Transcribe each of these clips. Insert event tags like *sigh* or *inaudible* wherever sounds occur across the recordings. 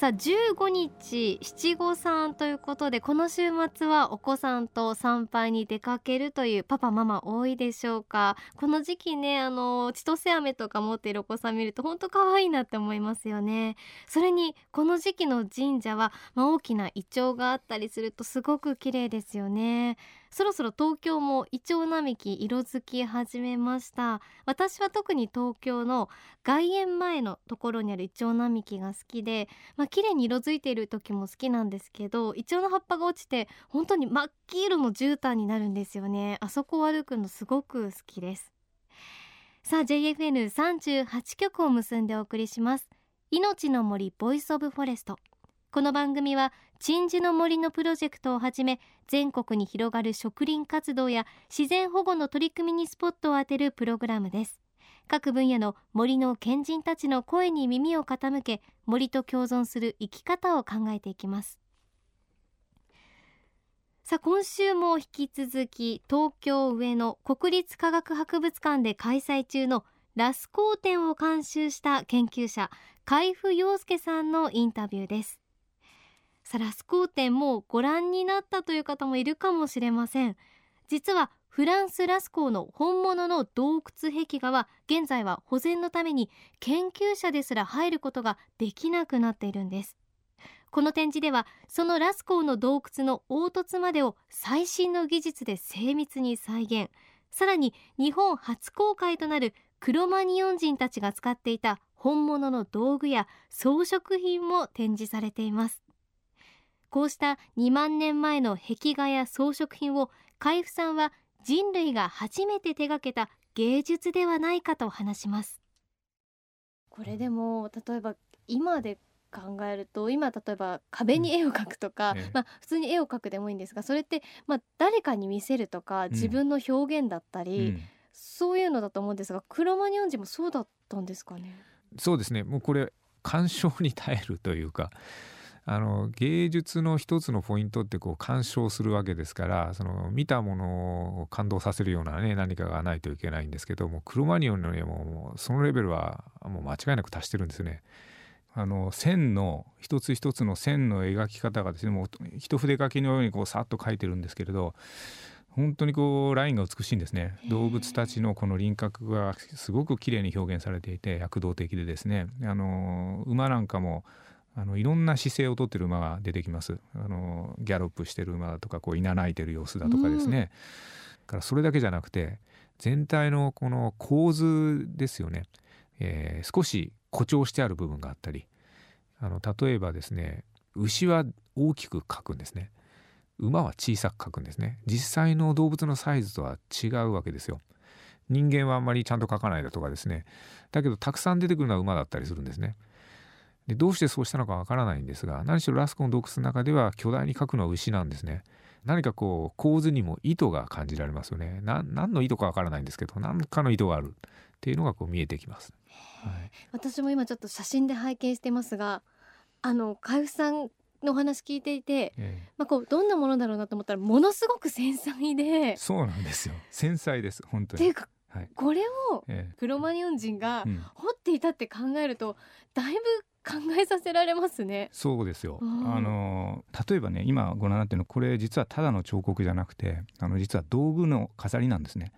さあ15日七五三ということでこの週末はお子さんと参拝に出かけるというパパママ多いでしょうか？この時期ねあの千歳飴とか持っているお子さん見ると本当可愛いなって思いますよね。それにこの時期の神社は、まあ、大きなイチョウがあったりするとすごく綺麗ですよね。そろそろ東京もイチョウ並木色づき始めました。私は特に東京の外苑前のところにあるイチョウ並木が好きでまあ綺麗に色づいている時も好きなんですけどイチョウの葉っぱが落ちて本当に真っ黄色の絨毯になるんですよね。あそこを歩くのすごく好きです。さあ JFN38 曲を結んでお送りします。命の森 Voice of Forest。この番組は鎮守の森のプロジェクトをはじめ全国に広がる植林活動や自然保護の取り組みにスポットを当てるプログラムです。各分野の森の賢人たちの声に耳を傾け森と共存する生き方を考えていきます。さあ今週も引き続き東京上野国立科学博物館で開催中のラスコー展を監修した研究者海部陽介さんのインタビューです。サラスコー展もご覧になったという方もいるかもしれません。実はフランスラスコーの本物の洞窟壁画は現在は保全のために研究者ですら入ることができなくなっているんです。この展示ではそのラスコーの洞窟の凹凸までを最新の技術で精密に再現。さらに日本初公開となるクロマニオン人たちが使っていた本物の道具や装飾品も展示されています。こうした2万年前の壁画や装飾品を海部さんは人類が初めて手がけた芸術ではないかと話します。これでも例えば今で考えると今例えば壁に絵を描くとか、うん、まあ、普通に絵を描くでもいいんですがそれって、まあ、誰かに見せるとか自分の表現だったり、うん、そういうのだと思うんですがクロマニオン人もそうだったんですかね？そうですね。もうこれ鑑賞に耐えるというかあの芸術の一つのポイントってこう鑑賞するわけですからその見たものを感動させるようなね何かがないといけないんですけどもクロマニオンの絵もそのレベルはもう間違いなく達してるんですね。あの線の一つ一つの線の描き方がですねもう一筆書きのようにこうさっと描いてるんですけれど本当にこうラインが美しいんですね。動物たちのこの輪郭がすごく綺麗に表現されていて躍動的でですね。あの馬なんかもあのいろんな姿勢をとってる馬が出てきます。あのギャロップしてる馬だとかこういなないてる様子だとかですね、うん、からそれだけじゃなくて全体のこの構図ですよね、えー、少し誇張してある部分があったり。あの例えばですね牛は大きく描くんですね。馬は小さく描くんですね。実際の動物のサイズとは違うわけですよ。人間はあんまりちゃんと描かないだとかですね。だけどたくさん出てくるのは馬だったりするんですねでどうしてそうしたのかわからないんですが何しろラスコの洞窟の中では巨大に描くのは牛なんですね。何かこう構図にも意図が感じられますよね。何の意図かわからないんですけど何かの意図がある。っていうのがこう見えてきます、はい、私も今ちょっと写真で拝見してますがあの海部さんのお話聞いていて、ええ、まあこうどんなものだろうなと思ったらものすごく繊細で。そうなんですよ。*laughs* 繊細です。本当に。っていうかはい、これをクロマニオン人が掘っていたって考えると、だいぶ考えさせられますね。そうですよ、あの例えばね今ご覧になってるのこれ実はただの彫刻じゃなくてあの実は道具の飾りなんですね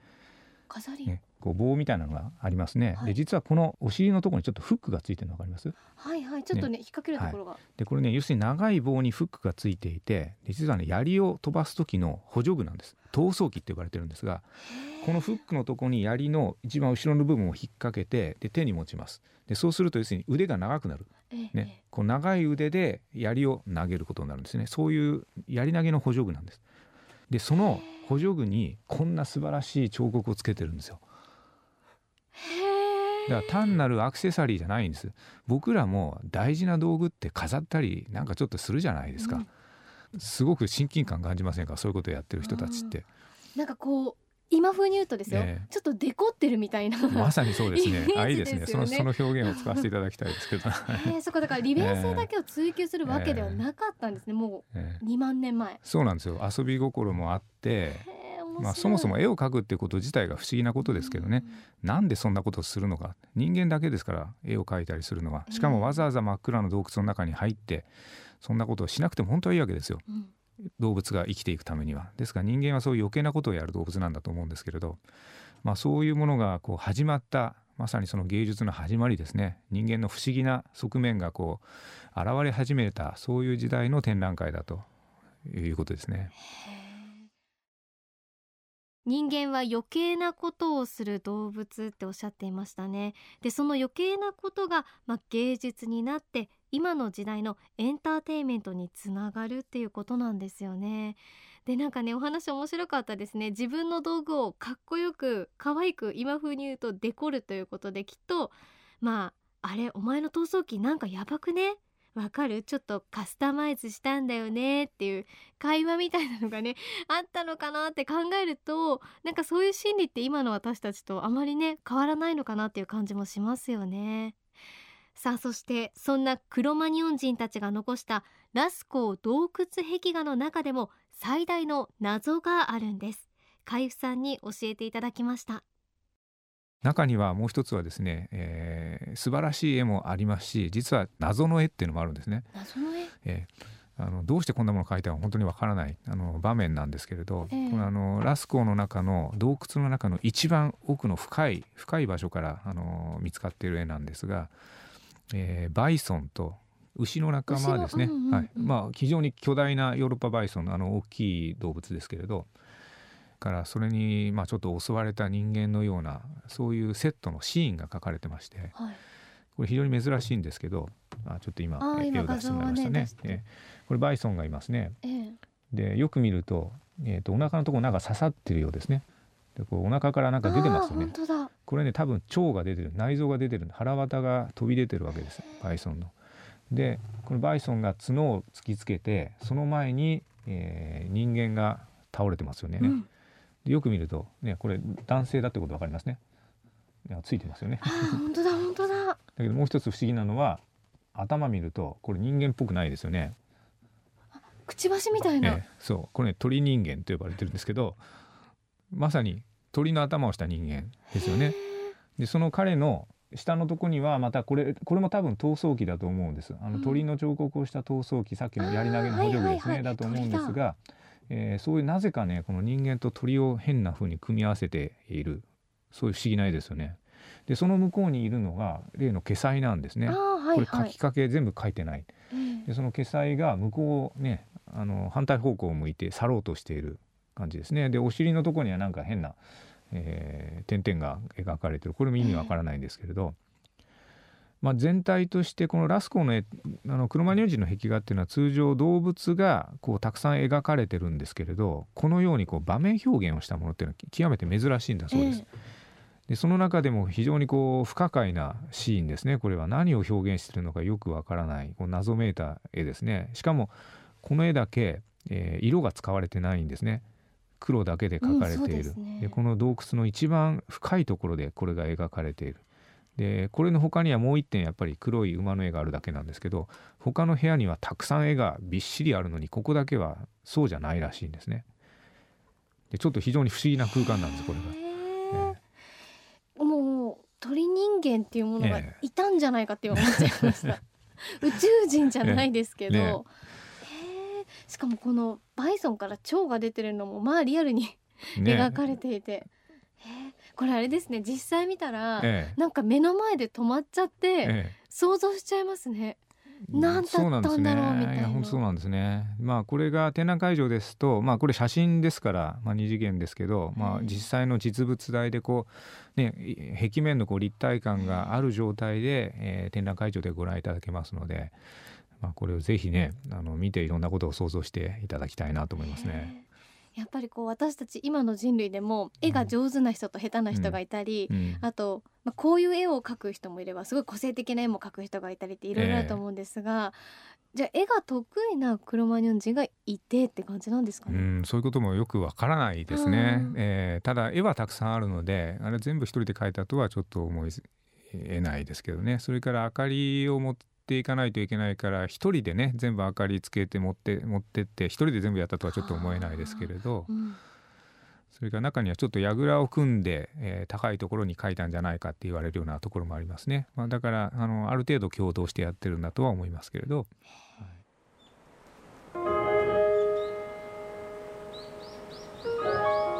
飾り、ね、こう棒みたいなのがありますね、はい、で実はこのお尻のところにちょっとフックがついてるの分かります。はいはい。ちょっとね、ね、引っ掛けるところが、はい、でこれね要するに長い棒にフックがついていて実はね槍を飛ばす時の補助具なんです。逃走機って呼ばれてるんですがこのフックのとこに槍の一番後ろの部分を引っ掛けてで手に持ちます。でそうすると要するに腕が長くなる、ね、こう長い腕で槍を投げることになるんですね。そういう槍投げの補助具なんですでその補助具にこんな素晴らしい彫刻をつけてるんですよ。だから単なるアクセサリーじゃないんです。僕らも大事な道具って飾ったりなんかちょっとするじゃないですか、うん、すごく親近感感じませんか？そういうことをやってる人たちって、うん、なんかこう今風に言うとですよ、ええ。ちょっとデコってるみたいな、まさにそうですね。あいいですね。そのその表現を使わせていただきたいですけど、*laughs* えーそこだから利便性だけを追求するわけではなかったんですね、もええ。う2万年前。そうなんですよ。遊び心もあってまあ、そもそも絵を描くっていうこと自体が不思議なことですけどね、なんでそんなことをするのか。人間だけですから絵を描いたりするのは。しかもわざわざ真っ暗な洞窟の中に入ってそんなことをしなくても本当はいいわけですよ。うん。うん動物が生きていくためには。ですから人間はそういう余計なことをやる動物なんだと思うんですけれど、まあ、そういうものがこう始まったまさにその芸術の始まりですね。人間の不思議な側面がこう現れ始めたそういう時代の展覧会だということですね。人間は余計なことをする動物っておっしゃっていましたね。でその余計なことが、まあ、芸術になって今の時代のエンターテインメントにつながるっていうことなんですよね。でなんかねお話面白かったですね。自分の道具をかっこよく可愛く今風に言うとデコるということできっとまああれお前の逃走機なんかやばくね？わかる？ちょっとカスタマイズしたんだよねっていう会話みたいなのがね *laughs* あったのかなって考えるとなんかそういう心理って今の私たちとあまりね変わらないのかなっていう感じもしますよね。さあそしてそんなクロマニオン人たちが残したラスコー洞窟壁画の中でも最大の謎があるんです。海部さんに教えていただきました。中にはもう一つはですね、えー素晴らしい絵もありますし実は謎の絵っていうのもあるんですね。謎の絵？えーあのどうしてこんなものを描いたのか本当にわからないあの場面なんですけれど、ええ。このあのラスコーの中の洞窟の中の一番奥の深い深い場所からあの見つかっている絵なんですが、えーバイソンと牛の仲間ですね、牛のうんうんうん。はい。まあ、非常に巨大なヨーロッパバイソンのあの大きい動物ですけれどからそれにまあちょっと襲われた人間のようなそういうセットのシーンが描かれてましてはい。これ非常に珍しいんですけどあちょっと今絵を出してもらいましたね。ねこれバイソンがいますね。ええ。でよく見ると,、えーとお腹のところなんか刺さってるようですね。でこうお腹からなんか出てますよね。これね多分腸が出てる内臓が出てる腹渡が飛び出てるわけですバイソンの。でこのバイソンが角を突きつけてその前に、えー人間が倒れてますよね。うんでよく見ると、ね、これ男性だってことわかりますね。いやついてますよね。本当だ本当だ。だけどもう一つ不思議なのは頭見るとこれ人間っぽくないですよね。くちばしみたいな、ええそう。これね鳥人間と呼ばれてるんですけどまさに鳥の頭をした人間ですよね。でその彼の下のとこにはまたこれこれも多分闘争機だと思うんです。あのうん。鳥の彫刻をした闘争機さっきの槍投げの補助具ですね、だと思うんですが、えーそういうなぜかねこの人間と鳥を変な風に組み合わせているそういう不思議な絵ですよね。でその向こうにいるのが例のケサイなんですね。あーはいこれはい書きかけ全部書いてない。ええでそのケサイが向こうねあの反対方向を向いて去ろうとしている感じですねでお尻のところにはなんか変な、えー点々が描かれてるこれも意味わからないんですけれど、まあ、全体としてこのラスコーの絵あのクロマニオン人の壁画っていうのは通常動物がこうたくさん描かれてるんですけれどこのようにこう場面表現をしたものっていうのは極めて珍しいんだそうです。でその中でも非常にこう不可解なシーンですね。これは何を表現しているのかよくわからないこう謎めいた絵ですね。しかもこの絵だけ、えー色が使われてないんですね。黒だけで描かれている、うんですね。でこの洞窟の一番深いところでこれが描かれているでこれの他にはもう一点やっぱり黒い馬の絵があるだけなんですけど他の部屋にはたくさん絵がびっしりあるのにここだけはそうじゃないらしいんですね。でちょっと非常に不思議な空間なんですこれが。へえもう鳥人間っていうものがええ。いたんじゃないかって思っちゃいました、*laughs* 宇宙人じゃないですけど、ねへえしかもこのバイソンから蝶が出てるのもまあリアルにね。描かれていて、これあれですね。実際見たら、ええ。なんか目の前で止まっちゃって、ええ。想像しちゃいますね。なんだったんだろうみたいな。そうなんですね。まあこれが展覧会場ですと、まあこれ写真ですから、まあ二次元ですけど、まあうん実際の実物大でこうねい壁面のこう立体感がある状態で、えー展覧会場でご覧いただけますので、まあこれをぜひねあの見ていろんなことを想像していただきたいなと思いますね。やっぱりこう私たち今の人類でも絵が上手な人と下手な人がいたり、うん。あと、まあ、こういう絵を描く人もいればすごい個性的な絵も描く人がいたりっていろいろあると思うんですが、じゃあ絵が得意なクロマニョン人がいてって感じなんですかね？うん、そういうこともよくわからないですね、うん。えーただ絵はたくさんあるのであれ全部一人で描いたとはちょっと思いえないですけどね。それから明かりを持っていかないといけないから一人でね全部明かりつけて持って持ってって一人で全部やったとはちょっと思えないですけれどうん。それから中にはちょっと櫓を組んで、えー高いところに描いたんじゃないかって言われるようなところもありますね、まあ、だからあのある程度共同してやってるんだとは思いますけれど。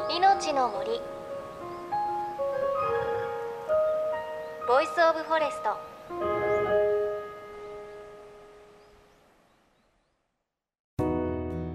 命の森。 Voice of Forest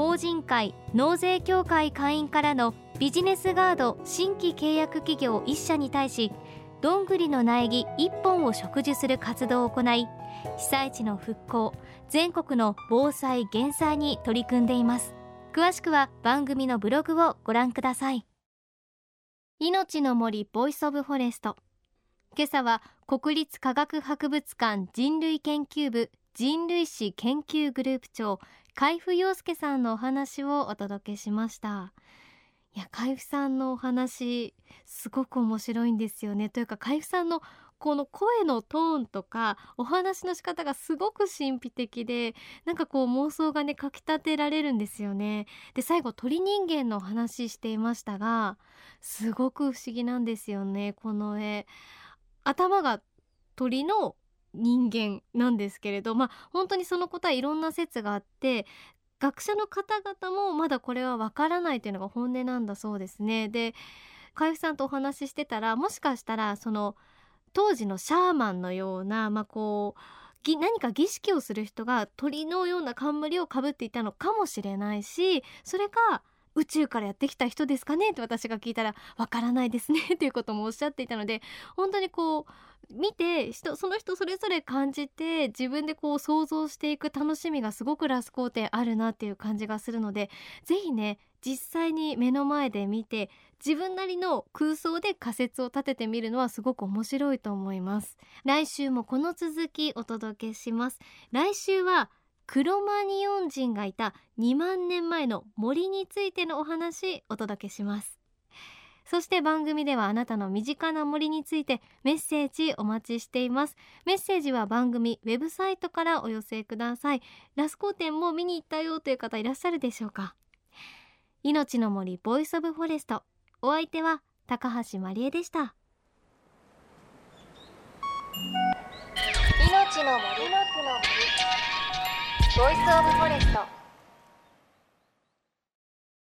法人会納税協会会員からのビジネスガード新規契約企業1社に対しどんぐりの苗木1本を植樹する活動を行い被災地の復興全国の防災減災に取り組んでいます。詳しくは番組のブログをご覧ください。命の森 Voice of Forest。今朝は国立科学博物館人類研究部人類史研究グループ長海部陽介さんのお話をお届けしました。いや海部さんのお話すごく面白いんですよね。というか海部さんのこの声のトーンとかお話の仕方がすごく神秘的でなんかこう妄想がねかきたてられるんですよね。で最後鳥人間のお話していましたがすごく不思議なんですよねこの絵。頭が鳥の人間なんですけれどまあ本当にそのことはいろんな説があって学者の方々もまだこれはわからないというのが本音なんだそうですね。で海部さんとお話ししてたらもしかしたらその当時のシャーマンのようなまあこう何か儀式をする人が鳥のような冠をかぶっていたのかもしれないしそれか宇宙からやってきた人ですかね？って私が聞いたらわからないですね。*laughs* っていうこともおっしゃっていたので本当にこう見て人その人それぞれ感じて自分でこう想像していく楽しみがすごくラス工程あるなっていう感じがするのでぜひね実際に目の前で見て自分なりの空想で仮説を立ててみるのはすごく面白いと思います。来週もこの続きお届けします。来週はクロマニヨン人がいた2万年前の森についてのお話お届けします。そして番組ではあなたの身近な森についてメッセージお待ちしています。メッセージは番組ウェブサイトからお寄せください。ラスコ展も見に行ったよという方いらっしゃるでしょうか。命の森 Voice of Forest。お相手は高橋真理恵でした。命の森。の Voice of Forest。